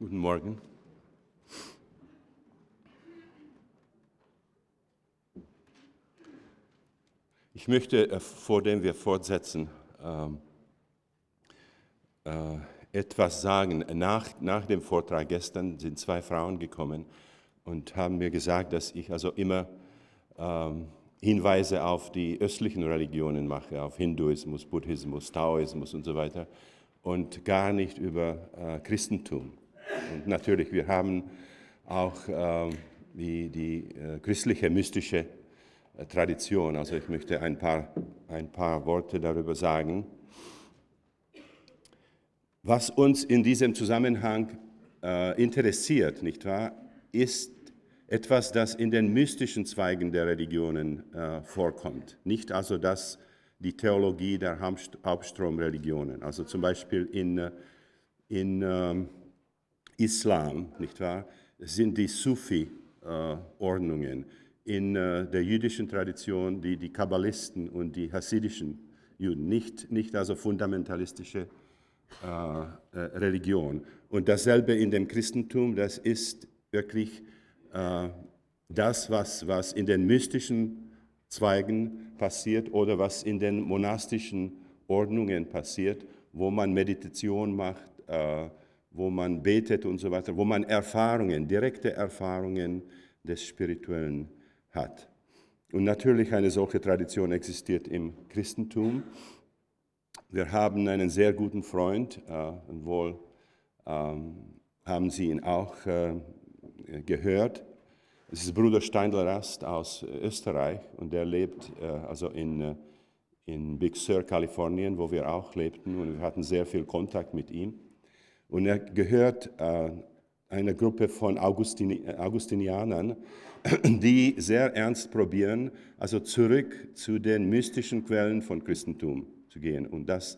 Guten Morgen. Ich möchte, äh, vor dem wir fortsetzen, ähm, äh, etwas sagen. Nach, nach dem Vortrag gestern sind zwei Frauen gekommen und haben mir gesagt, dass ich also immer ähm, Hinweise auf die östlichen Religionen mache, auf Hinduismus, Buddhismus, Taoismus und so weiter und gar nicht über äh, Christentum. Und natürlich, wir haben auch äh, die, die äh, christliche mystische äh, Tradition. Also ich möchte ein paar, ein paar Worte darüber sagen. Was uns in diesem Zusammenhang äh, interessiert, nicht wahr, ist etwas, das in den mystischen Zweigen der Religionen äh, vorkommt. Nicht also das, die Theologie der Hauptstromreligionen. Also zum Beispiel in, äh, in ähm, Islam, nicht wahr, sind die Sufi-Ordnungen. in äh, der jüdischen Tradition die, die Kabbalisten und die hasidischen Juden, nicht, nicht also fundamentalistische äh, äh, Religion. Und dasselbe in dem Christentum, das ist wirklich äh, das, was, was in den mystischen Zweigen passiert oder was in den monastischen Ordnungen passiert, wo man Meditation macht, äh, wo man betet und so weiter, wo man Erfahrungen, direkte Erfahrungen des Spirituellen hat. Und natürlich eine solche Tradition existiert im Christentum. Wir haben einen sehr guten Freund, äh, wohl ähm, haben Sie ihn auch äh, gehört. Es ist Bruder Steindl Rast aus Österreich und der lebt äh, also in, äh, in Big Sur, Kalifornien, wo wir auch lebten und wir hatten sehr viel Kontakt mit ihm. Und er gehört äh, einer Gruppe von Augustini Augustinianern, die sehr ernst probieren, also zurück zu den mystischen Quellen von Christentum zu gehen und das,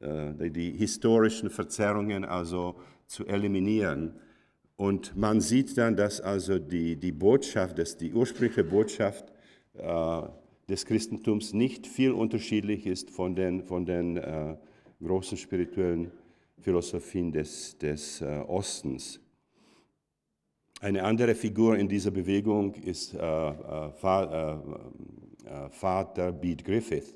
äh, die historischen Verzerrungen also zu eliminieren. Und man sieht dann, dass also die, die Botschaft, dass die ursprüngliche Botschaft äh, des Christentums nicht viel unterschiedlich ist von den, von den äh, großen spirituellen Philosophien des, des äh, Ostens. Eine andere Figur in dieser Bewegung ist äh, äh, äh, Vater Bede Griffith.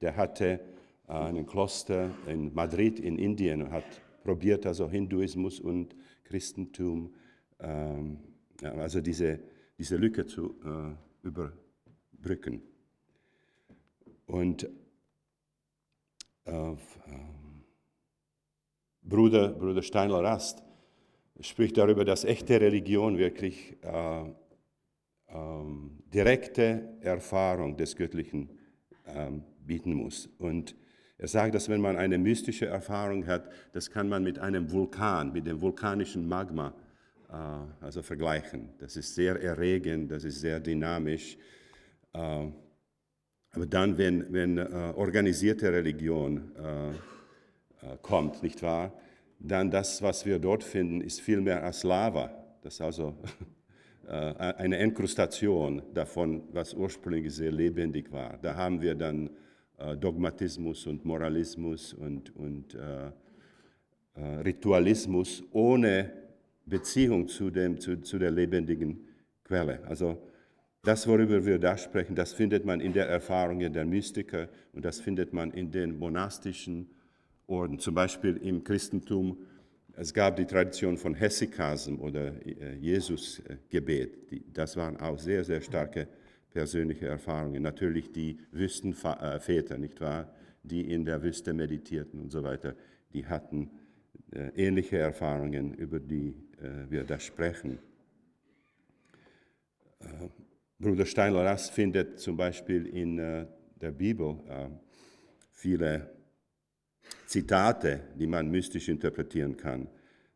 Der hatte ein Kloster in Madrid in Indien und hat probiert, also Hinduismus und Christentum, ähm, also diese, diese Lücke zu äh, überbrücken. Und äh, Bruder, Bruder Steinler Rast spricht darüber, dass echte Religion wirklich äh, ähm, direkte Erfahrung des Göttlichen ähm, bieten muss. Und er sagt, dass wenn man eine mystische Erfahrung hat, das kann man mit einem Vulkan, mit dem vulkanischen Magma äh, also vergleichen. Das ist sehr erregend, das ist sehr dynamisch. Äh, aber dann, wenn, wenn äh, organisierte Religion äh, kommt, nicht wahr, dann das, was wir dort finden, ist viel mehr als Lava. Das ist also äh, eine Enkrustation davon, was ursprünglich sehr lebendig war. Da haben wir dann äh, Dogmatismus und Moralismus und, und äh, äh, Ritualismus ohne Beziehung zu, dem, zu, zu der lebendigen Quelle. Also das, worüber wir da sprechen, das findet man in der Erfahrung der Mystiker und das findet man in den monastischen Orden. Zum Beispiel im Christentum, es gab die Tradition von Hesychasm oder Jesusgebet. Das waren auch sehr, sehr starke persönliche Erfahrungen. Natürlich die Wüstenväter, nicht wahr, die in der Wüste meditierten und so weiter, die hatten äh, ähnliche Erfahrungen, über die äh, wir da sprechen. Äh, Bruder Steinler Rast findet zum Beispiel in äh, der Bibel äh, viele Zitate, die man mystisch interpretieren kann.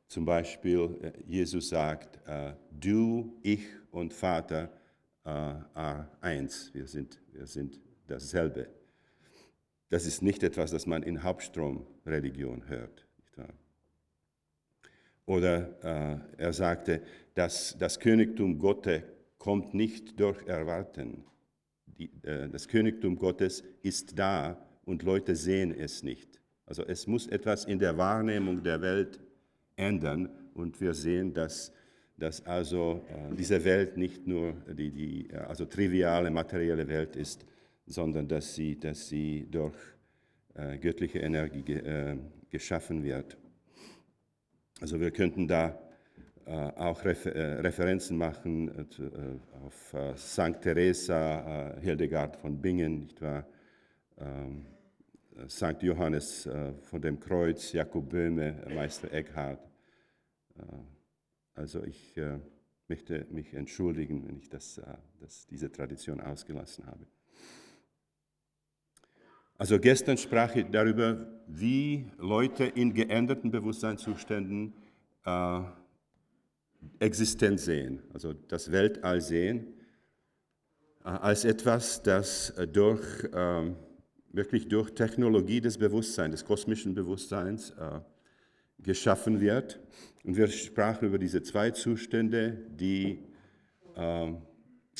Zum Beispiel, äh, Jesus sagt, du, ich und Vater äh, eins. Wir sind, wir sind dasselbe. Das ist nicht etwas, das man in Hauptstromreligion hört. Oder äh, er sagte, dass das Königtum Gottes kommt nicht durch Erwarten. Die, äh, das Königtum Gottes ist da und Leute sehen es nicht. Also es muss etwas in der Wahrnehmung der Welt ändern, und wir sehen, dass, dass also äh, diese Welt nicht nur die, die also triviale materielle Welt ist, sondern dass sie, dass sie durch äh, göttliche Energie ge, äh, geschaffen wird. Also wir könnten da äh, auch Refer äh, Referenzen machen äh, auf St. Teresa, Hildegard von Bingen, nicht wahr? Ähm, St. Johannes von dem Kreuz, Jakob Böhme, Meister Eckhart. Also ich möchte mich entschuldigen, wenn ich das, das diese Tradition ausgelassen habe. Also gestern sprach ich darüber, wie Leute in geänderten Bewusstseinszuständen äh, Existenz sehen, also das Weltall sehen, äh, als etwas, das äh, durch, äh, wirklich durch Technologie des Bewusstseins, des kosmischen Bewusstseins äh, geschaffen wird. Und wir sprachen über diese zwei Zustände, die ähm,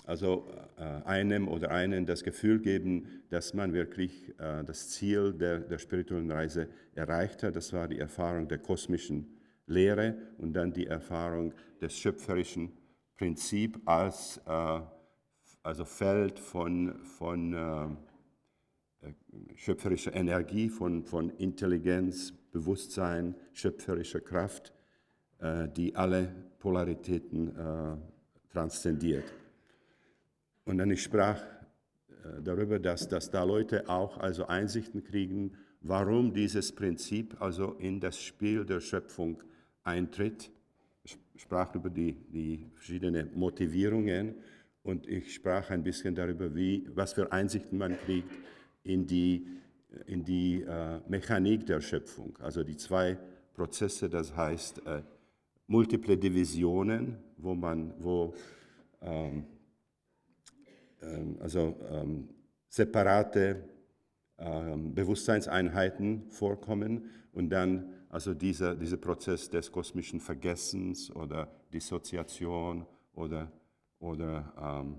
also äh, einem oder einen das Gefühl geben, dass man wirklich äh, das Ziel der, der spirituellen Reise erreicht hat. Das war die Erfahrung der kosmischen Lehre und dann die Erfahrung des schöpferischen Prinzips als äh, also Feld von, von schöpferischer Energie, von, von Intelligenz, Bewusstsein, schöpferischer Kraft, die alle Polaritäten transzendiert. Und dann ich sprach äh, darüber, dass, dass da Leute auch also Einsichten kriegen, warum dieses Prinzip also in das Spiel der Schöpfung eintritt. Ich sprach über die, die verschiedenen Motivierungen und ich sprach ein bisschen darüber, wie, was für Einsichten man kriegt in die, in die äh, Mechanik der Schöpfung. Also die zwei Prozesse, das heißt äh, multiple Divisionen, wo man, wo ähm, ähm, also ähm, separate ähm, Bewusstseinseinheiten vorkommen und dann also dieser, dieser Prozess des kosmischen Vergessens oder Dissoziation oder, oder ähm,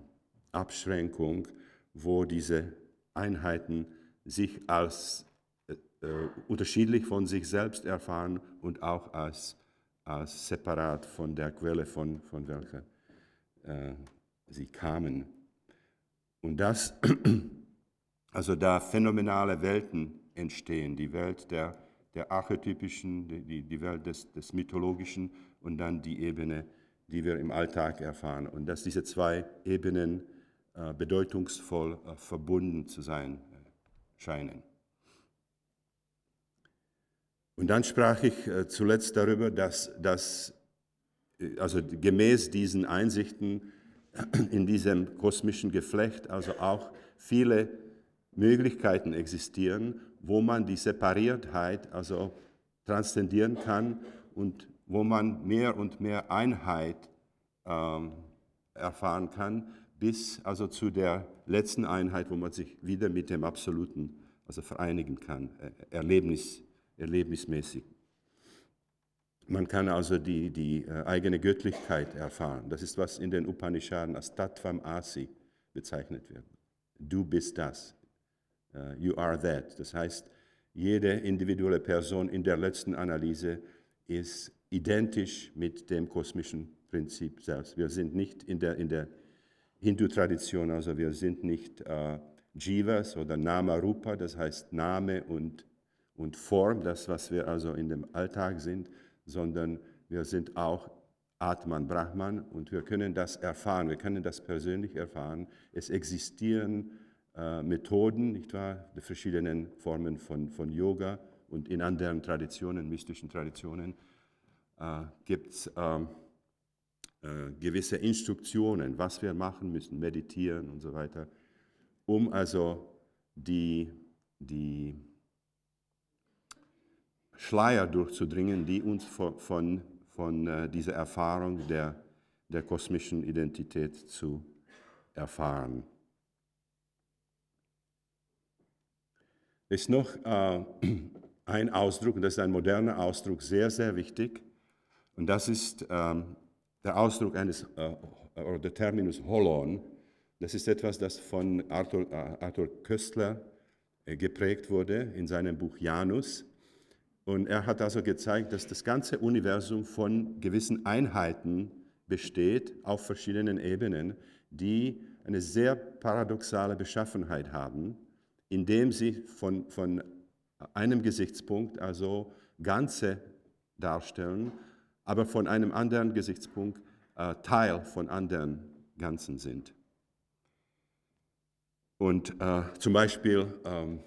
Abschränkung, wo diese Einheiten sich als äh, äh, unterschiedlich von sich selbst erfahren und auch als, als separat von der Quelle, von, von welcher äh, sie kamen. Und das, also da phänomenale Welten entstehen, die Welt der, der archetypischen, die, die Welt des, des mythologischen und dann die Ebene, die wir im Alltag erfahren. Und dass diese zwei Ebenen bedeutungsvoll äh, verbunden zu sein äh, scheinen. Und dann sprach ich äh, zuletzt darüber, dass, dass äh, also gemäß diesen Einsichten in diesem kosmischen Geflecht also auch viele Möglichkeiten existieren, wo man die Separiertheit also transzendieren kann und wo man mehr und mehr Einheit ähm, erfahren kann, bis also zu der letzten Einheit, wo man sich wieder mit dem Absoluten also vereinigen kann, äh, erlebnis, erlebnismäßig. Man kann also die, die äh, eigene Göttlichkeit erfahren. Das ist, was in den Upanishaden als Tattvam Asi bezeichnet wird. Du bist das. Uh, you are that. Das heißt, jede individuelle Person in der letzten Analyse ist identisch mit dem kosmischen Prinzip selbst. Wir sind nicht in der, in der Hindu-Tradition, also wir sind nicht uh, Jivas oder Nama Rupa, das heißt Name und, und Form, das, was wir also in dem Alltag sind, sondern wir sind auch Atman, Brahman und wir können das erfahren, wir können das persönlich erfahren. Es existieren äh, Methoden, nicht wahr, die verschiedenen Formen von, von Yoga und in anderen Traditionen, mystischen Traditionen, äh, gibt es ähm, äh, gewisse Instruktionen, was wir machen müssen, meditieren und so weiter, um also die, die Schleier durchzudringen, die uns von, von, von äh, dieser Erfahrung der, der kosmischen Identität zu erfahren. Es ist noch äh, ein Ausdruck, und das ist ein moderner Ausdruck, sehr, sehr wichtig. Und das ist ähm, der Ausdruck eines, äh, oder der Terminus Holon. Das ist etwas, das von Arthur, äh, Arthur Köstler äh, geprägt wurde in seinem Buch Janus. Und er hat also gezeigt, dass das ganze Universum von gewissen Einheiten besteht auf verschiedenen Ebenen, die eine sehr paradoxale Beschaffenheit haben, indem sie von, von einem Gesichtspunkt also Ganze darstellen, aber von einem anderen Gesichtspunkt äh, Teil von anderen Ganzen sind. Und äh, zum Beispiel, ähm,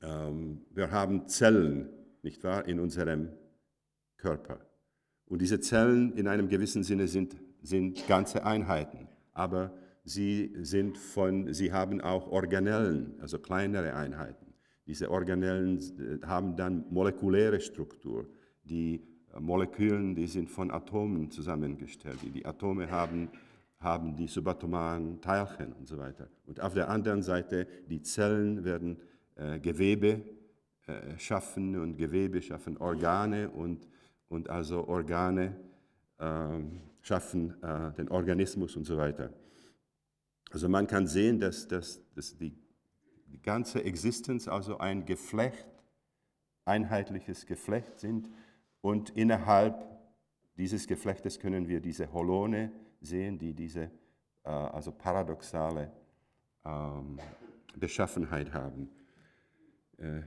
ähm, wir haben Zellen, nicht wahr, in unserem Körper. Und diese Zellen in einem gewissen Sinne sind, sind ganze Einheiten, aber sie, sind von, sie haben auch Organellen, also kleinere Einheiten. Diese Organellen äh, haben dann molekuläre Struktur. Die Molekülen, die sind von Atomen zusammengestellt. Die Atome haben, haben die subatomaren Teilchen und so weiter. Und auf der anderen Seite, die Zellen werden äh, Gewebe äh, schaffen und Gewebe schaffen Organe und, und also Organe äh, schaffen äh, den Organismus und so weiter. Also man kann sehen, dass, dass, dass die, die ganze Existenz also ein Geflecht, einheitliches Geflecht sind und innerhalb dieses Geflechtes können wir diese Holone sehen, die diese äh, also paradoxale ähm, Beschaffenheit haben. Äh,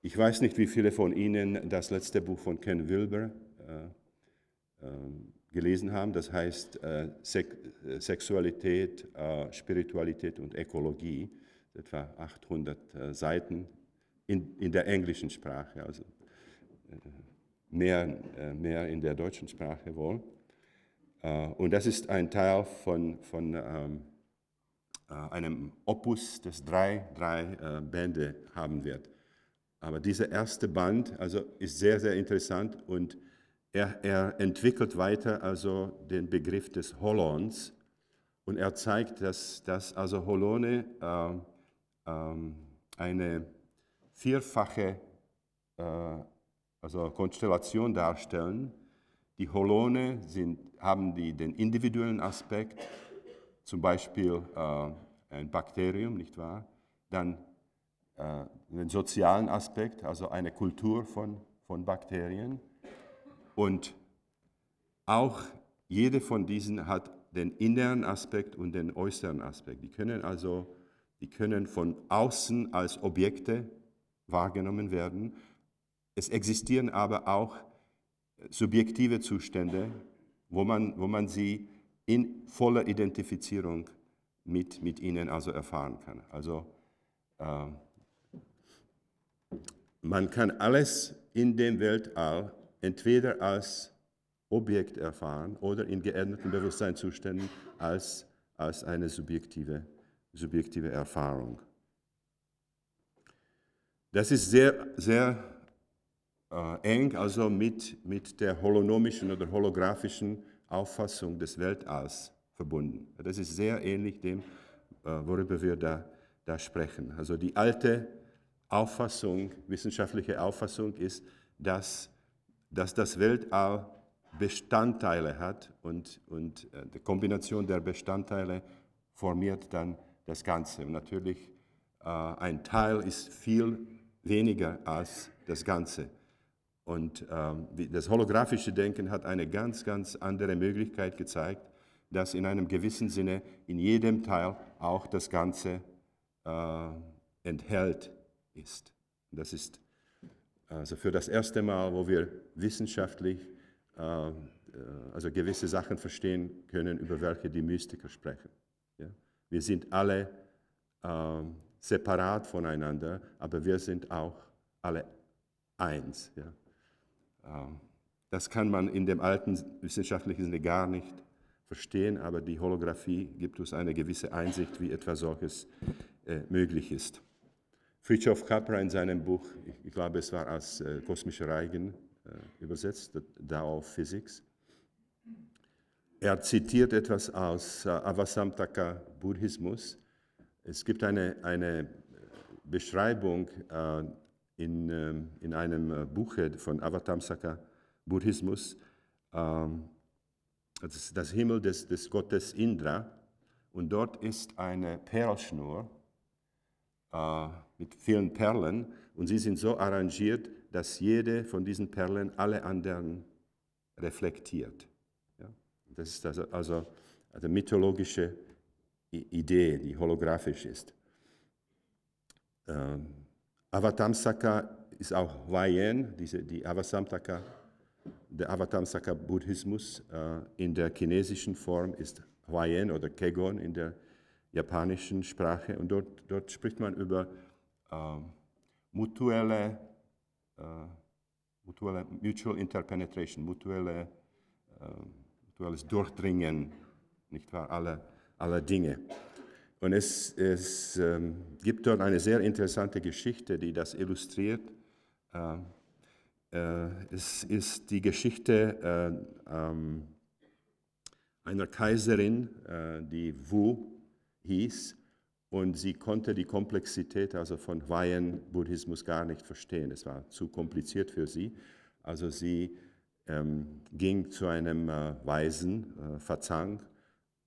ich weiß nicht, wie viele von Ihnen das letzte Buch von Ken Wilber äh, ähm, gelesen haben. Das heißt äh, Sexualität, Spiritualität und Ökologie. Etwa 800 Seiten in, in der englischen Sprache, also mehr, mehr in der deutschen Sprache wohl. Und das ist ein Teil von, von ähm, einem Opus, das drei, drei Bände haben wird. Aber dieser erste Band also ist sehr, sehr interessant und er, er entwickelt weiter also den Begriff des Holons und er zeigt, dass, dass also Holone äh, äh, eine vierfache äh, also Konstellation darstellen. Die Holone sind, haben die, den individuellen Aspekt, zum Beispiel äh, ein Bakterium, nicht wahr? Dann äh, den sozialen Aspekt, also eine Kultur von, von Bakterien. Und auch jede von diesen hat den inneren Aspekt und den äußeren Aspekt. Die können also die können von außen als Objekte wahrgenommen werden. Es existieren aber auch subjektive Zustände, wo man, wo man sie in voller Identifizierung mit, mit ihnen also erfahren kann. Also äh, man kann alles in dem Weltall entweder als Objekt erfahren oder in geänderten Bewusstseinszuständen als, als eine subjektive, subjektive Erfahrung. Das ist sehr, sehr äh, eng also mit, mit der holonomischen oder holographischen Auffassung des Weltalls verbunden. Das ist sehr ähnlich dem, äh, worüber wir da, da sprechen. Also die alte Auffassung, wissenschaftliche Auffassung ist, dass, dass das Weltall Bestandteile hat und, und äh, die Kombination der Bestandteile formiert dann das Ganze. Und natürlich, äh, ein Teil ist viel weniger als das Ganze. Und ähm, das holographische Denken hat eine ganz, ganz andere Möglichkeit gezeigt, dass in einem gewissen Sinne in jedem Teil auch das Ganze äh, enthält ist. Das ist also für das erste Mal, wo wir wissenschaftlich äh, also gewisse Sachen verstehen können, über welche die Mystiker sprechen. Ja? Wir sind alle äh, separat voneinander, aber wir sind auch alle eins. Ja? Äh, das kann man in dem alten wissenschaftlichen Sinne gar nicht verstehen, aber die Holographie gibt uns eine gewisse Einsicht, wie etwas solches äh, möglich ist. Fritjof Capra in seinem Buch, ich glaube es war als äh, kosmische Reigen äh, übersetzt, Tao of Physics, er zitiert etwas aus Avasamtaka Buddhismus. Es gibt eine, eine Beschreibung in, ähm, in einem äh, Buch von Avatamsaka Buddhismus, ähm, das, das Himmel des, des Gottes Indra, und dort ist eine Perlschnur, äh, mit vielen Perlen und sie sind so arrangiert, dass jede von diesen Perlen alle anderen reflektiert. Ja? Das ist also, also eine mythologische Idee, die holographisch ist. Ähm, Avatamsaka ist auch Wayen, diese, die Avasamtaka, der Avatamsaka-Buddhismus äh, in der chinesischen Form ist Huayen oder Kegon in der japanischen Sprache. Und dort, dort spricht man über äh, mutuelle, äh, mutuelle, Mutual Interpenetration, mutuelle, äh, mutuelles Durchdringen, nicht wahr, aller, aller Dinge. Und es, es ähm, gibt dort eine sehr interessante Geschichte, die das illustriert. Äh, äh, es ist die Geschichte äh, ähm, einer Kaiserin, äh, die Wu hieß, und sie konnte die Komplexität also von Weihen-Buddhismus gar nicht verstehen. Es war zu kompliziert für sie. Also sie ähm, ging zu einem äh, Weisen, äh, Fazang,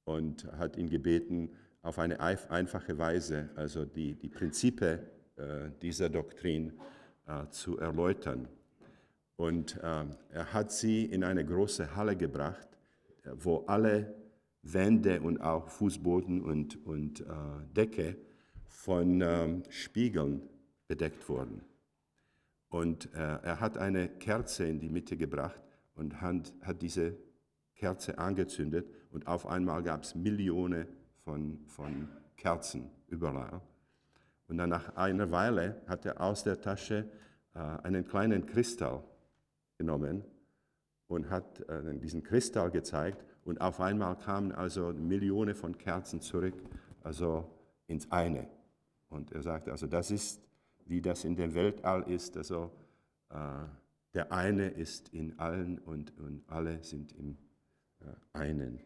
und hat ihn gebeten, auf eine einfache Weise, also die, die Prinzipien äh, dieser Doktrin äh, zu erläutern. Und äh, er hat sie in eine große Halle gebracht, wo alle Wände und auch Fußboden und, und Decke von ähm, Spiegeln bedeckt wurden. Und er hat eine Kerze in die Mitte gebracht und hat diese Kerze angezündet und auf einmal gab es Millionen von, von Kerzen überall. Und dann nach einer Weile hat er aus der Tasche äh, einen kleinen Kristall genommen und hat äh, diesen Kristall gezeigt und auf einmal kamen also Millionen von Kerzen zurück, also ins eine. Und er sagte, also das ist, wie das in dem Weltall ist, also äh, der eine ist in allen und, und alle sind im äh, einen.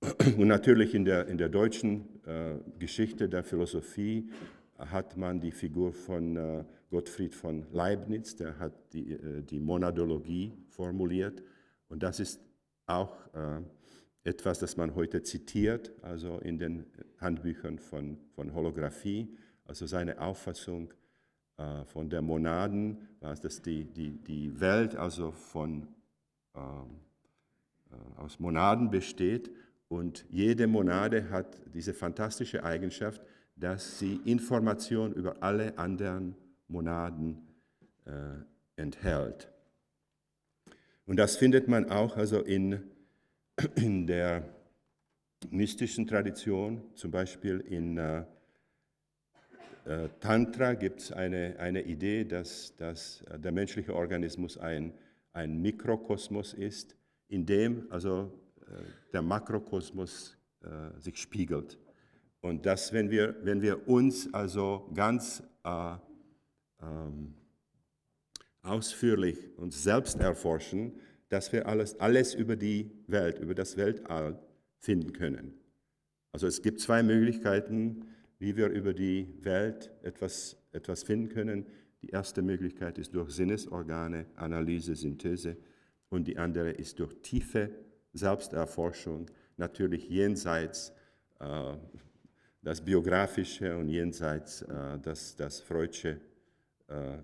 Und natürlich in der, in der deutschen äh, Geschichte der Philosophie hat man die Figur von äh, Gottfried von Leibniz, der hat die, äh, die Monadologie formuliert. Und das ist auch äh, etwas, das man heute zitiert, also in den Handbüchern von, von Holographie, also seine Auffassung äh, von der Monaden, was dass die, die, die Welt also von, ähm, äh, aus Monaden besteht und jede Monade hat diese fantastische Eigenschaft, dass sie Information über alle anderen Monaden äh, enthält. Und das findet man auch also in, in der mystischen Tradition, zum Beispiel in äh, äh Tantra gibt es eine, eine Idee, dass, dass der menschliche Organismus ein, ein Mikrokosmos ist, in dem also äh, der Makrokosmos äh, sich spiegelt. Und dass, wenn wir, wenn wir uns also ganz äh, ähm, ausführlich uns selbst erforschen, dass wir alles, alles über die Welt, über das Weltall finden können. Also es gibt zwei Möglichkeiten, wie wir über die Welt etwas, etwas finden können. Die erste Möglichkeit ist durch Sinnesorgane, Analyse, Synthese und die andere ist durch tiefe Selbsterforschung, natürlich jenseits äh, das Biografische und jenseits äh, das, das Freudsche äh,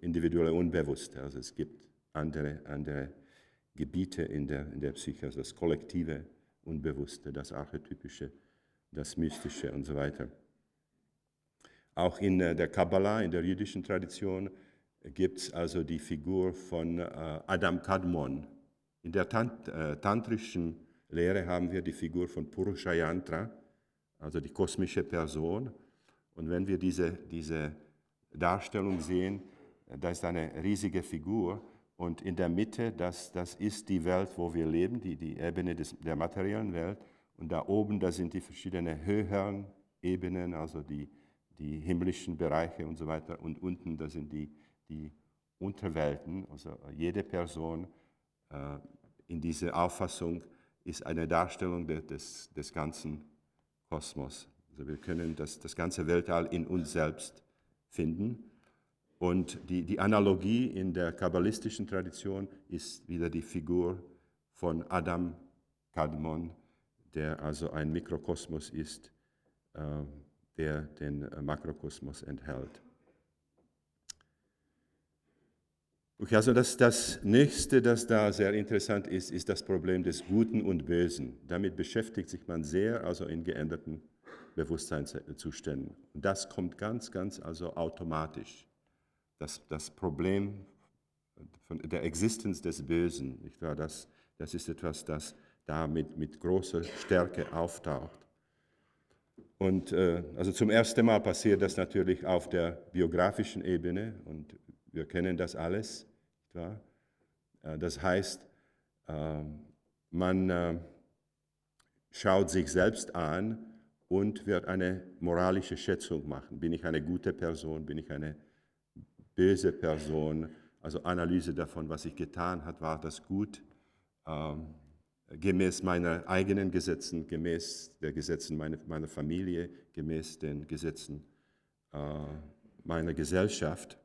individuelle Unbewusste. Also es gibt andere, andere Gebiete in der, in der Psyche, also das kollektive Unbewusste, das Archetypische, das Mystische und so weiter. Auch in äh, der Kabbalah, in der jüdischen Tradition, gibt es also die Figur von äh, Adam Kadmon. In der Tant äh, tantrischen Lehre haben wir die Figur von Purusha Yantra, also die kosmische Person. Und wenn wir diese, diese Darstellung sehen, da ist eine riesige Figur und in der Mitte, das, das ist die Welt, wo wir leben, die, die Ebene des, der materiellen Welt. Und da oben, da sind die verschiedenen höheren Ebenen, also die, die himmlischen Bereiche und so weiter. Und unten, da sind die, die Unterwelten. Also jede Person äh, in dieser Auffassung ist eine Darstellung de, des, des ganzen Kosmos. Also wir können das, das ganze Weltall in uns selbst finden. Und die, die Analogie in der kabbalistischen Tradition ist wieder die Figur von Adam Kadmon, der also ein Mikrokosmos ist, äh, der den Makrokosmos enthält. Okay, also das, das nächste, das da sehr interessant ist, ist das Problem des Guten und Bösen. Damit beschäftigt sich man sehr, also in geänderten Bewusstseinszuständen. Das kommt ganz, ganz also automatisch. Das, das Problem von der Existenz des Bösen, nicht wahr? Das, das ist etwas, das da mit, mit großer Stärke auftaucht. Und äh, also zum ersten Mal passiert das natürlich auf der biografischen Ebene und wir kennen das alles. Äh, das heißt, äh, man äh, schaut sich selbst an und wird eine moralische Schätzung machen. Bin ich eine gute Person? Bin ich eine böse Person? Also Analyse davon, was ich getan habe, war das gut? Ähm, gemäß meiner eigenen Gesetzen, gemäß der Gesetzen meiner, meiner Familie, gemäß den Gesetzen äh, meiner Gesellschaft.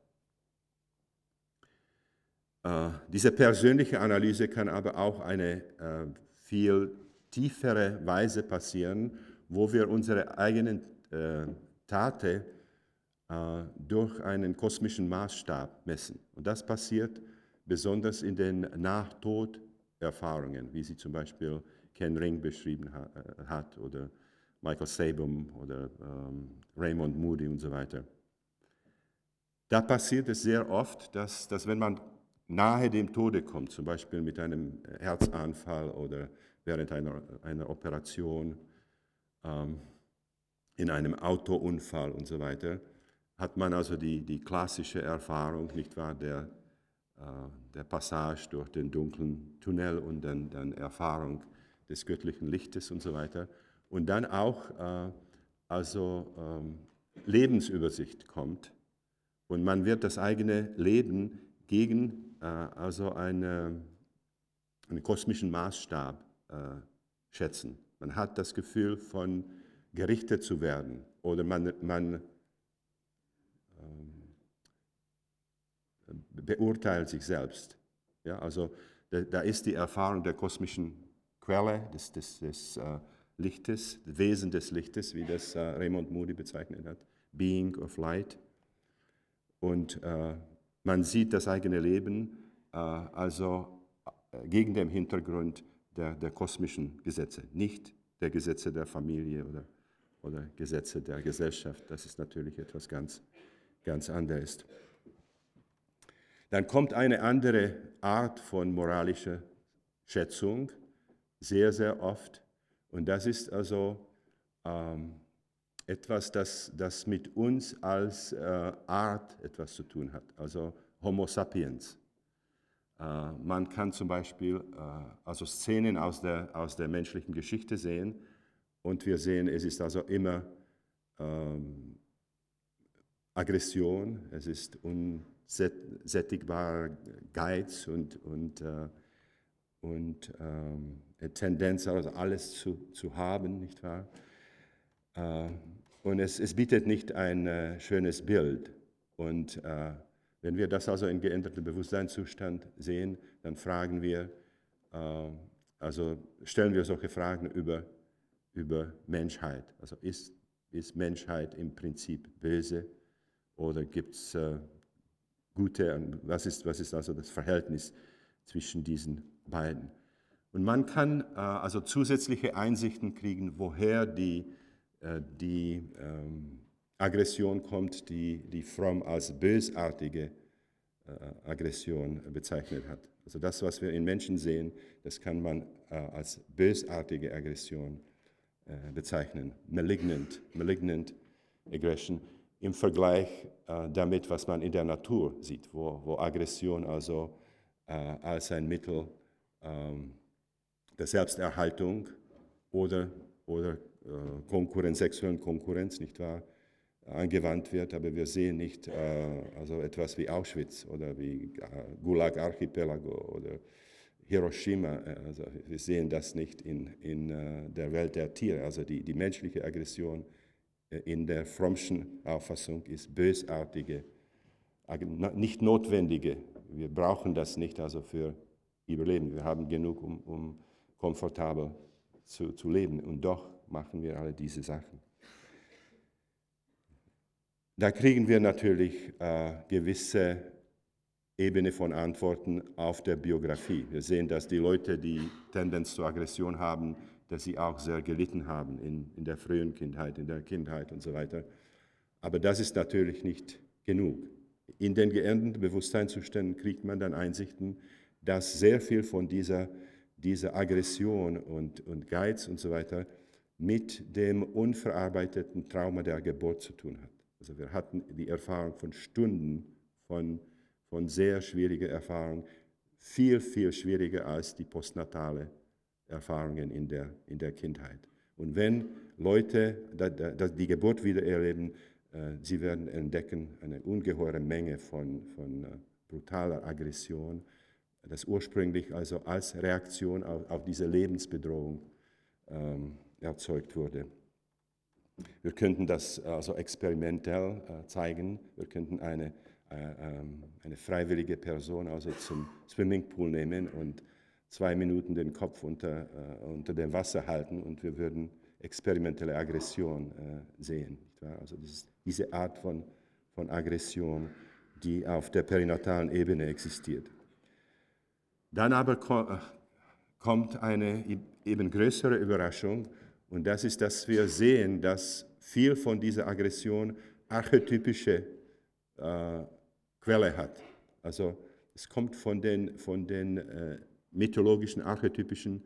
Äh, diese persönliche Analyse kann aber auch eine äh, viel tiefere Weise passieren, wo wir unsere eigenen äh, Taten durch einen kosmischen Maßstab messen. Und das passiert besonders in den Nachtod-Erfahrungen, wie sie zum Beispiel Ken Ring beschrieben ha hat oder Michael Sabum oder ähm, Raymond Moody und so weiter. Da passiert es sehr oft, dass, dass wenn man nahe dem Tode kommt, zum Beispiel mit einem Herzanfall oder während einer, einer Operation, ähm, in einem Autounfall und so weiter, hat man also die, die klassische Erfahrung, nicht wahr, der, äh, der Passage durch den dunklen Tunnel und dann, dann Erfahrung des göttlichen Lichtes und so weiter. Und dann auch äh, also ähm, Lebensübersicht kommt und man wird das eigene Leben gegen also eine, einen kosmischen Maßstab äh, schätzen. Man hat das Gefühl von gerichtet zu werden oder man, man ähm, beurteilt sich selbst. Ja, also da, da, ist die Erfahrung der kosmischen Quelle, des, des, des uh, Lichtes, Wesen des Lichtes, wie das uh, Raymond Moody bezeichnet hat, Being of Light. Und uh, man sieht das eigene Leben also gegen den Hintergrund der, der kosmischen Gesetze, nicht der Gesetze der Familie oder, oder Gesetze der Gesellschaft. Das ist natürlich etwas ganz, ganz anderes. Dann kommt eine andere Art von moralischer Schätzung, sehr, sehr oft. Und das ist also ähm, etwas, das, das mit uns als äh, Art etwas zu tun hat, also Homo sapiens. Äh, man kann zum Beispiel äh, also Szenen aus der, aus der menschlichen Geschichte sehen und wir sehen, es ist also immer ähm, Aggression, es ist unsättigbarer Geiz und, und, äh, und ähm, Tendenz, also alles zu, zu haben, nicht wahr? Und es, es bietet nicht ein äh, schönes Bild. Und äh, wenn wir das also in geändertem Bewusstseinszustand sehen, dann fragen wir, äh, also stellen wir solche Fragen über, über Menschheit. Also ist, ist Menschheit im Prinzip böse oder gibt es äh, gute, was ist, was ist also das Verhältnis zwischen diesen beiden? Und man kann äh, also zusätzliche Einsichten kriegen, woher die, die ähm, Aggression kommt, die, die Fromm als bösartige äh, Aggression bezeichnet hat. Also das, was wir in Menschen sehen, das kann man äh, als bösartige Aggression äh, bezeichnen. Malignant, malignant aggression im Vergleich damit, was man in der Natur sieht, wo, wo Aggression also als ein Mittel ähm, der Selbsterhaltung oder, oder Konkurrenz, sexuellen Konkurrenz, nicht wahr, angewandt wird, aber wir sehen nicht äh, also etwas wie Auschwitz oder wie äh, Gulag Archipelago oder Hiroshima. Äh, also wir sehen das nicht in, in äh, der Welt der Tiere. Also die, die menschliche Aggression äh, in der Frommschen Auffassung ist bösartige, nicht notwendige. Wir brauchen das nicht also für Überleben. Wir haben genug, um, um komfortabel zu, zu leben. Und doch machen wir alle diese Sachen. Da kriegen wir natürlich äh, gewisse Ebene von Antworten auf der Biografie. Wir sehen, dass die Leute, die Tendenz zur Aggression haben, dass sie auch sehr gelitten haben in, in der frühen Kindheit, in der Kindheit und so weiter. Aber das ist natürlich nicht genug. In den geänderten Bewusstseinszuständen kriegt man dann Einsichten, dass sehr viel von dieser, dieser Aggression und, und Geiz und so weiter mit dem unverarbeiteten Trauma der Geburt zu tun hat. Also wir hatten die Erfahrung von Stunden von, von sehr schwieriger Erfahrung, viel, viel schwieriger als die postnatale Erfahrungen in der, in der Kindheit. Und wenn Leute die Geburt wieder erleben, äh, sie werden entdecken eine ungeheure Menge von, von äh, brutaler Aggression, das ursprünglich also als Reaktion auf, auf diese Lebensbedrohung ähm, erzeugt wurde. Wir könnten das also experimentell äh, zeigen. Wir könnten eine, äh, ähm, eine freiwillige Person also zum Swimmingpool nehmen und zwei Minuten den Kopf unter, äh, unter dem Wasser halten und wir würden experimentelle Aggression äh, sehen. Also dieses, diese Art von, von Aggression, die auf der perinatalen Ebene existiert. Dann aber äh, kommt eine eben größere Überraschung und das ist, dass wir sehen, dass viel von dieser Aggression archetypische äh, Quelle hat. Also es kommt von den, von den äh, mythologischen, archetypischen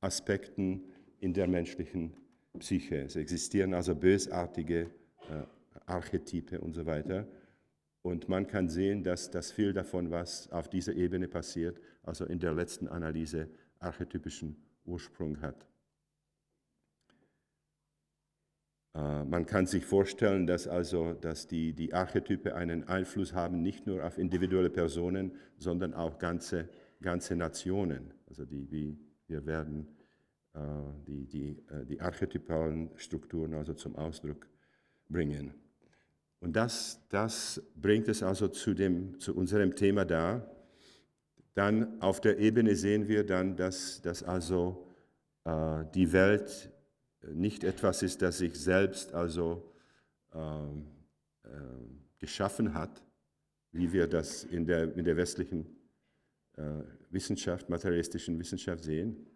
Aspekten in der menschlichen Psyche. Es existieren also bösartige äh, Archetype und so weiter. Und man kann sehen, dass das viel davon, was auf dieser Ebene passiert, also in der letzten Analyse archetypischen Ursprung hat. Äh, man kann sich vorstellen, dass also dass die, die Archetype einen Einfluss haben, nicht nur auf individuelle Personen, sondern auch ganze ganze Nationen. Also die, wie wir werden äh, die, die, äh, die archetypalen Strukturen also zum Ausdruck bringen. Und das, das bringt es also zu, dem, zu unserem Thema da. Dann auf der Ebene sehen wir dann, dass, dass also äh, die Welt nicht etwas ist, das sich selbst also ähm, äh, geschaffen hat, wie wir das in der, in der westlichen äh, Wissenschaft, materialistischen Wissenschaft sehen,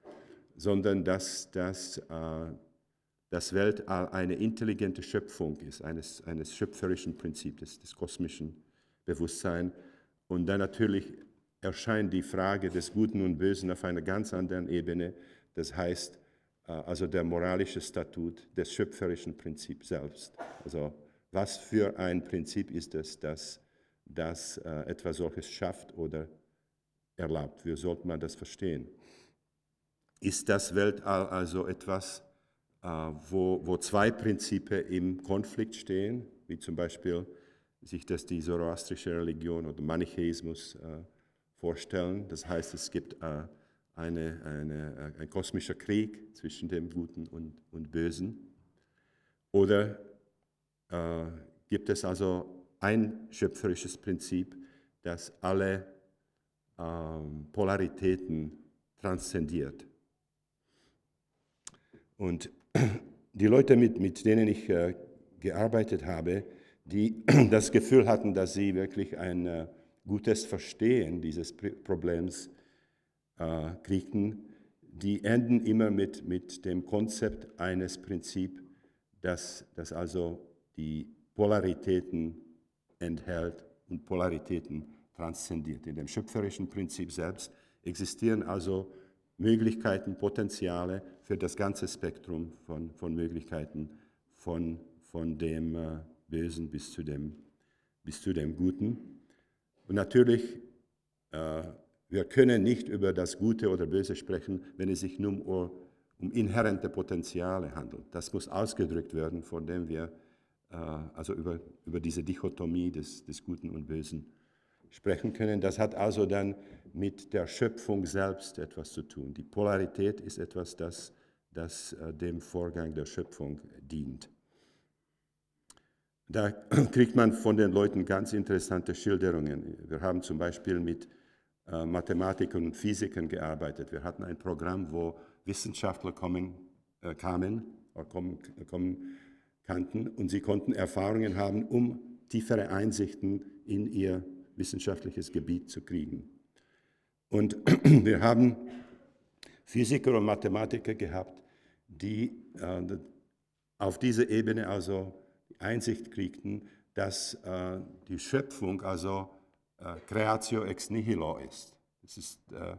sondern dass, dass äh, das Weltall eine intelligente Schöpfung ist, eines, eines schöpferischen Prinzips, des, des kosmischen Bewusstseins. Und dann natürlich erscheint die Frage des Guten und Bösen auf einer ganz anderen Ebene. Das heißt, äh, also der moralische Statut des schöpferischen Prinzips selbst. Also was für ein Prinzip ist es, das, das etwas solches schafft oder erlaubt. Wie sollte man das verstehen? Ist das Weltall also etwas, äh, wo, wo zwei Prinzipien im Konflikt stehen, wie zum Beispiel sich das die zoroastrische Religion oder Manichäismus äh, vorstellen? Das heißt, es gibt äh, eine, eine, ein kosmischer Krieg zwischen dem Guten und, und Bösen. Oder äh, gibt es also ein schöpferisches Prinzip, das alle ähm, Polaritäten transzendiert. Und die Leute, mit, mit denen ich äh, gearbeitet habe, die das Gefühl hatten, dass sie wirklich ein äh, gutes Verstehen dieses Problems äh, kriegten, die enden immer mit, mit dem Konzept eines Prinzips, das, das also die Polaritäten enthält und Polaritäten transzendiert. In dem schöpferischen Prinzip selbst existieren also Möglichkeiten, Potenziale für das ganze Spektrum von, von Möglichkeiten, von, von dem äh, Bösen bis zu dem, bis zu dem Guten. Und natürlich, äh, wir können nicht über das Gute oder Böse sprechen, wenn es sich nur um, um inhärente Potenziale handelt. Das muss ausgedrückt werden, von dem wir äh, also über, über diese Dichotomie des, des Guten und Bösen sprechen können. Das hat also dann mit der Schöpfung selbst etwas zu tun. Die Polarität ist etwas, das, das äh, dem Vorgang der Schöpfung dient. Da kriegt man von den Leuten ganz interessante Schilderungen. Wir haben zum Beispiel mit äh, Mathematikern und Physikern gearbeitet. Wir hatten ein Programm, wo Wissenschaftler kommen, äh, kamen, kommen, kommen kannten und sie konnten Erfahrungen haben, um tiefere Einsichten in ihr wissenschaftliches Gebiet zu kriegen. Und wir haben Physiker und Mathematiker gehabt, die äh, auf dieser Ebene also Einsicht kriegten, dass äh, die Schöpfung also äh, Creatio ex nihilo ist. Das ist äh,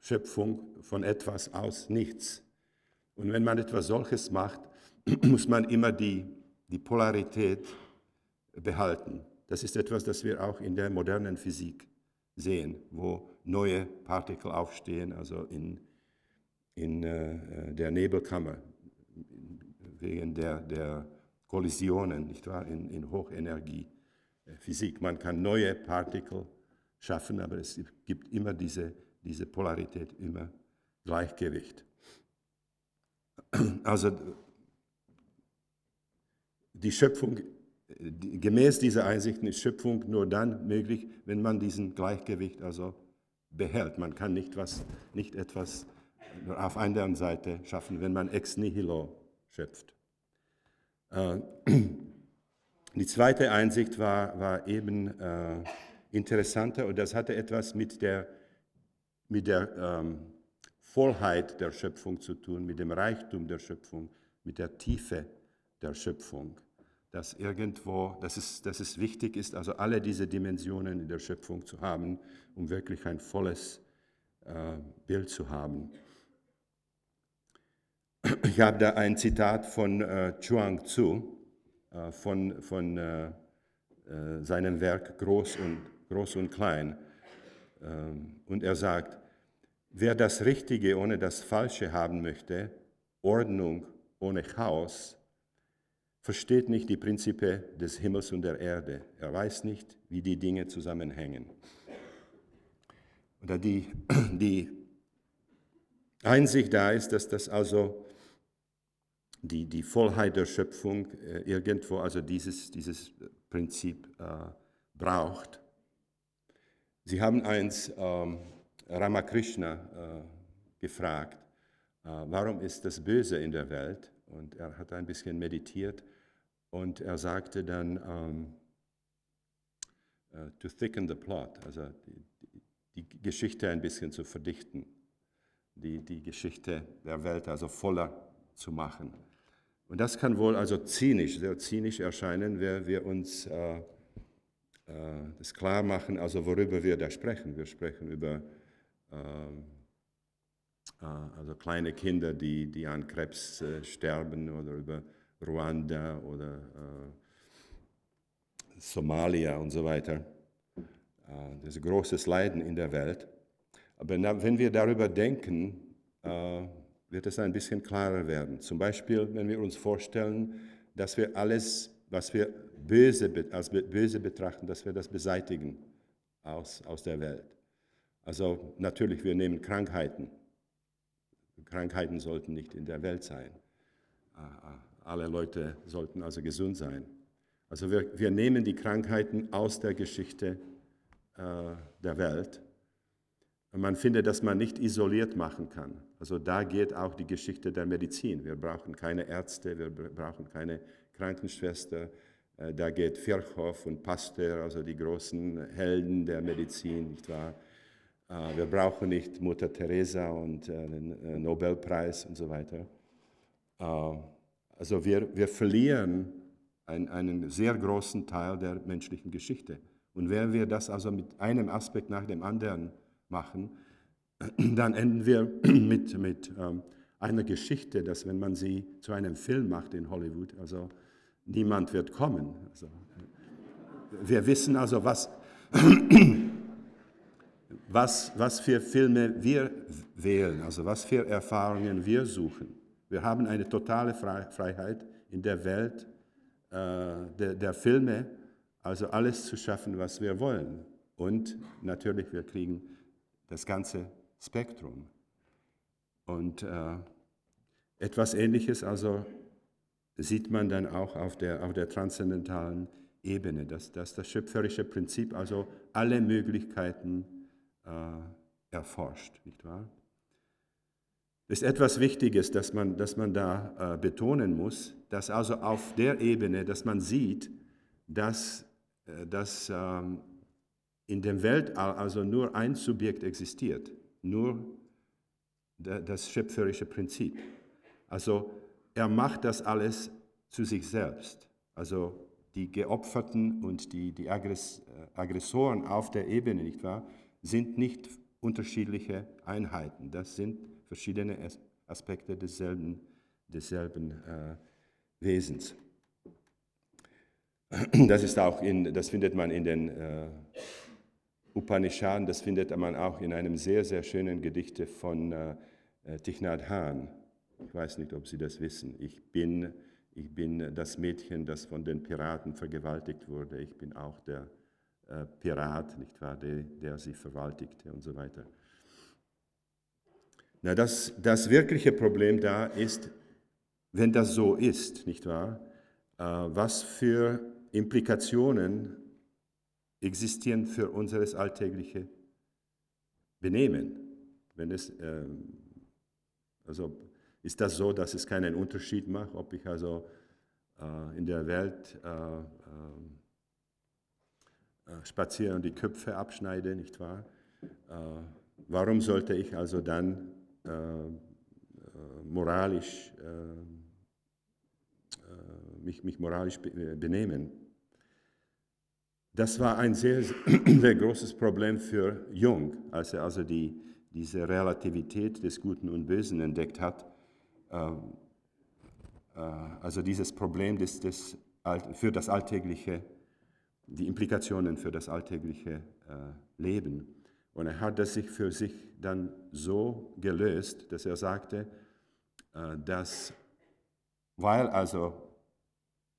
Schöpfung von etwas aus nichts. Und wenn man etwas solches macht, muss man immer die, die Polarität behalten. Das ist etwas, das wir auch in der modernen Physik sehen, wo neue Partikel aufstehen, also in, in äh, der Nebelkammer, wegen der, der Kollisionen, nicht wahr, in, in Hochenergiephysik. Man kann neue Partikel schaffen, aber es gibt immer diese, diese Polarität, immer Gleichgewicht. Also die Schöpfung, gemäß dieser Einsichten ist Schöpfung nur dann möglich, wenn man diesen Gleichgewicht also behält. Man kann nicht, was, nicht etwas auf einer Seite schaffen, wenn man ex nihilo schöpft. Äh, die zweite Einsicht war, war eben äh, interessanter und das hatte etwas mit der, mit der ähm, Vollheit der Schöpfung zu tun, mit dem Reichtum der Schöpfung, mit der Tiefe der Schöpfung. Dass irgendwo, dass es, dass es wichtig ist, also alle diese Dimensionen in der Schöpfung zu haben, um wirklich ein volles äh, Bild zu haben. Ich habe da ein Zitat von äh, Chuang Tzu, äh, von, von äh, äh, seinem Werk Groß und, Groß und Klein. Ähm, und er sagt, wer das Richtige ohne das Falsche haben möchte, Ordnung ohne Chaos, versteht nicht die Prinzipien des Himmels und der Erde. Er weiß nicht, wie die Dinge zusammenhängen. Oder die, die Einsicht da ist, dass das also die, die Vollheit der Schöpfung äh, irgendwo also dieses, dieses Prinzip äh, braucht. Sie haben eins ähm, Ramakrishna äh, gefragt, äh, warum ist das Böse in der Welt? Und er hat ein bisschen meditiert und er sagte dann, ähm, uh, to thicken the plot, also die, die, Geschichte ein bisschen zu verdichten, die, die Geschichte der Welt also voller zu machen. Und das kann wohl also zynisch, sehr zynisch erscheinen, wenn wir uns äh, äh, das klar machen, also worüber wir da sprechen. Wir sprechen über ähm, äh, also kleine Kinder, die, die an Krebs äh, sterben oder über Ruanda oder äh, Somalia und so weiter. Äh, das ist ein großes Leiden in der Welt. Aber wenn wir darüber denken, wird es ein bisschen klarer werden. Zum Beispiel, wenn wir uns vorstellen, dass wir alles, was wir böse, als böse betrachten, dass wir das beseitigen aus, aus der Welt. Also natürlich, wir nehmen Krankheiten. Krankheiten sollten nicht in der Welt sein. Alle Leute sollten also gesund sein. Also wir, wir nehmen die Krankheiten aus der Geschichte äh, der Welt man findet, dass man nicht isoliert machen kann. Also da geht auch die Geschichte der Medizin. Wir brauchen keine Ärzte, wir brauchen keine Krankenschwester. Äh, da geht Virchow und Pasteur, also die großen Helden der Medizin, nicht wahr? Äh, wir brauchen nicht Mutter Teresa und äh, den Nobelpreis und so weiter. Also wir, wir verlieren einen, einen sehr großen Teil der menschlichen Geschichte. Und wenn wir das also mit einem Aspekt nach dem anderen machen, dann enden wir mit, mit ähm, einer Geschichte, dass wenn man sie zu einem Film macht in Hollywood, also niemand wird kommen. Also, wir wissen also, was, was, was für Filme wir wählen, also was für Erfahrungen wir suchen. Wir haben eine totale Freiheit in der Welt äh, der, der Filme, also alles zu schaffen, was wir wollen. Und natürlich, wir kriegen das ganze Spektrum. Und äh, etwas Ähnliches also sieht man dann auch auf der, auf der transzendentalen Ebene, dass, dass das schöpferische Prinzip also alle Möglichkeiten äh, erforscht, nicht wahr? Das ist etwas Wichtiges, dass man, dass man da äh, betonen muss, dass also auf der Ebene, dass man sieht, dass äh, dass ähm, in dem Weltall also nur ein Subjekt existiert, nur das schöpferische Prinzip. Also er macht das alles zu sich selbst. Also die Geopferten und die, die Aggress äh, Aggressoren auf der Ebene, nicht wahr, sind nicht unterschiedliche Einheiten. Das sind verschiedene Aspekte desselben, desselben äh, Wesens. Das ist auch in, das findet man in den äh, Upanishaden, das findet man auch in einem sehr, sehr schönen Gedichte von äh, Thich Nhat Hanh. Ich weiß nicht, ob Sie das wissen. Ich bin, ich bin das Mädchen, das von den Piraten vergewaltigt wurde. Ich bin auch der äh, Pirat, nicht wahr, der, der sie verwaltigte und so weiter. Na, das, das wirkliche Problem da ist, wenn das so ist, nicht wahr, äh, was für Implikationen existieren für unser alltägliches Benehmen. Wenn es, ähm, also ist das so, dass es keinen Unterschied macht, ob ich also äh, in der Welt äh, ähm, äh, spaziere und die Köpfe abschneide, nicht wahr? Warum sollte ich also dann moralisch, mich, mich moralisch benehmen? Das war ein sehr, sehr großes Problem für Jung, als er also die, diese Relativität des Guten und Bösen entdeckt hat. Also dieses Problem des, des, für das alltägliche die Implikationen für das alltägliche äh, Leben. Und er hat das sich für sich dann so gelöst, dass er sagte, äh, dass, weil also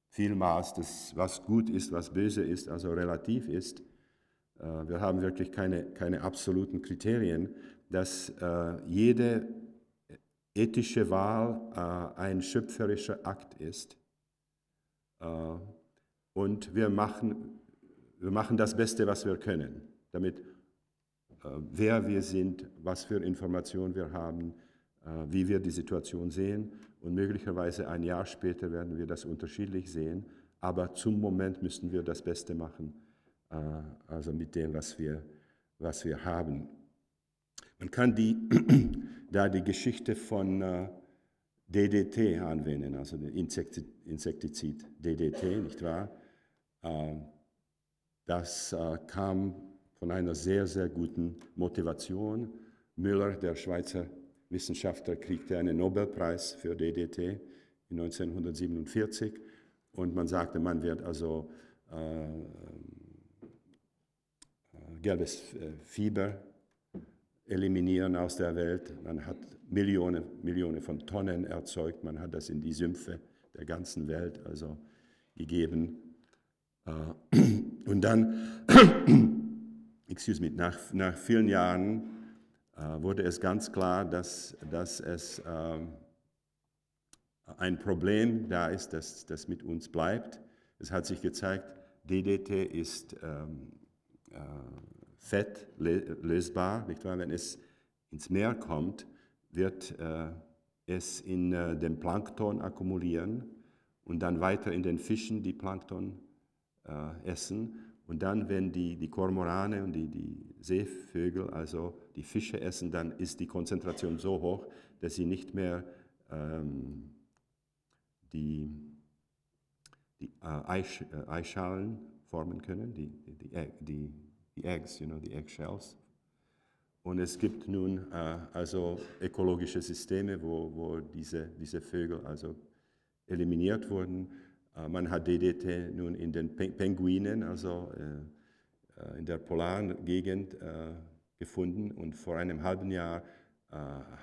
vielmals das, was gut ist, was böse ist, also relativ ist, äh, wir haben wirklich keine, keine absoluten Kriterien, dass äh, jede ethische Wahl ein schöpferischer Akt ist. Und wir machen, wir machen das Beste, was wir können, damit wer wir sind, was für Informationen wir haben, äh, wie wir die Situation sehen. Und möglicherweise ein Jahr später werden wir das unterschiedlich sehen, aber zum Moment müssen wir das Beste machen, äh, also mit dem, was wir, was wir haben. Man kann die, da die Geschichte von äh, DDT anwenden, also Insektizid DDT, nicht wahr? Das äh, kam von einer sehr, sehr guten Motivation. Müller, der Schweizer Wissenschaftler, kriegte einen Nobelpreis für DDT in 1947 und man sagte, man wird also äh, äh, gelbes äh, Fieber eliminieren aus der Welt. Man hat Millionen, Millionen von Tonnen erzeugt, man hat das in die Sümpfe der ganzen Welt also gegeben. Äh, und dann, excuse me, nach, nach vielen Jahren äh, wurde es ganz klar, dass, dass es äh, ein Problem da ist, das, das mit uns bleibt. Es hat sich gezeigt, DDT ist ähm, äh, fett lösbar, nicht wahr? Wenn es ins Meer kommt, wird äh, es in äh, dem Plankton akkumulieren und dann weiter in den Fischen, die Plankton äh, essen. Und dann, wenn die, die Kormorane und die, die Seevögel, also die Fische essen, dann ist die Konzentration so hoch, dass sie nicht mehr ähm, die, die äh, Eisch, äh, Eischalen formen können, die, die, die, die Eggs, you know, die Eggshells. Und es gibt nun äh, also ökologische Systeme, wo, wo diese, diese Vögel also eliminiert wurden. Äh, man hat DDT nun in den Pinguinen, also äh, äh, in der polaren Gegend gefunden und vor einem halben Jahr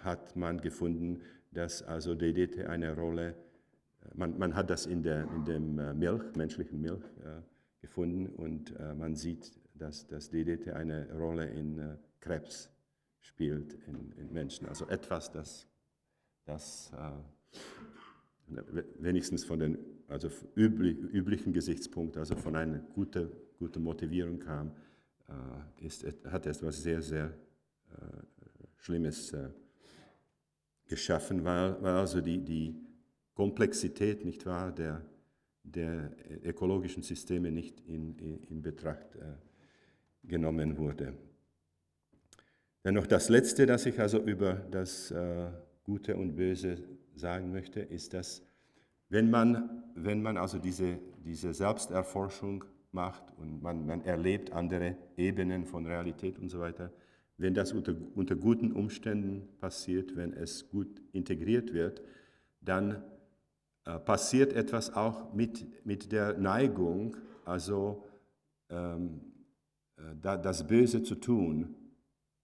hat man gefunden, dass also DDT eine Rolle, man, man hat das in der in dem Milch, menschlichen Milch gefunden und man sieht, dass das DDT eine Rolle in Krebs spielt in, in Menschen. Also etwas, das, das wenigstens von den also üblich, üblichen Gesichtspunkt, also von einer guten, guten Motivierung kam, äh, ist, hat etwas sehr, sehr äh, Schlimmes äh, geschaffen, weil, weil also die, die Komplexität, nicht wahr, der, der ökologischen Systeme nicht in, in Betracht äh, genommen wurde. Dann noch das Letzte, das ich also über das Gute und Böse sagen möchte, ist, dass wenn man, wenn man also diese, diese Selbsterforschung macht und man, man erlebt andere Ebenen von Realität und so weiter, wenn das unter, unter guten Umständen passiert, wenn es gut integriert wird, dann äh, passiert etwas auch mit, mit der Neigung, also ähm, äh, da, das Böse zu tun,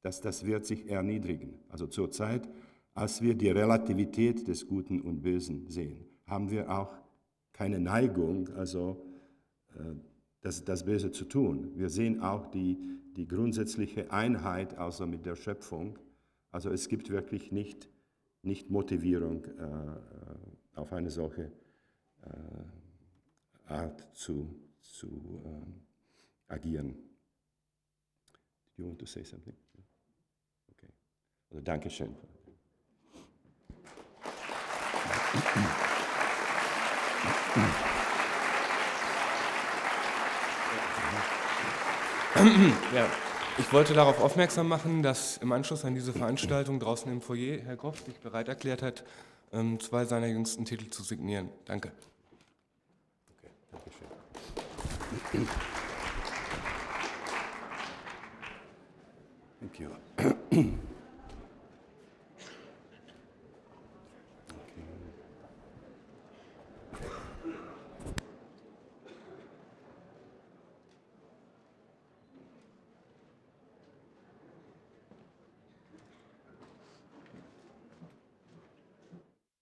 dass das wird sich erniedrigen. Also zur Zeit, als wir die Relativität des Guten und Bösen sehen, haben wir auch keine Neigung, also äh, das, das Böse zu tun. Wir sehen auch die, die grundsätzliche Einheit also mit der Schöpfung. Also es gibt wirklich nicht, nicht Motivierung, äh, auf eine solche äh, Art zu, zu äh, agieren. Do you want to say something? Okay. Also Dankeschön. Ja, ich wollte darauf aufmerksam machen, dass im Anschluss an diese Veranstaltung draußen im Foyer Herr Groff sich bereit erklärt hat, ähm, zwei seiner jüngsten Titel zu signieren. Danke. Okay, Dankeschön. Thank you.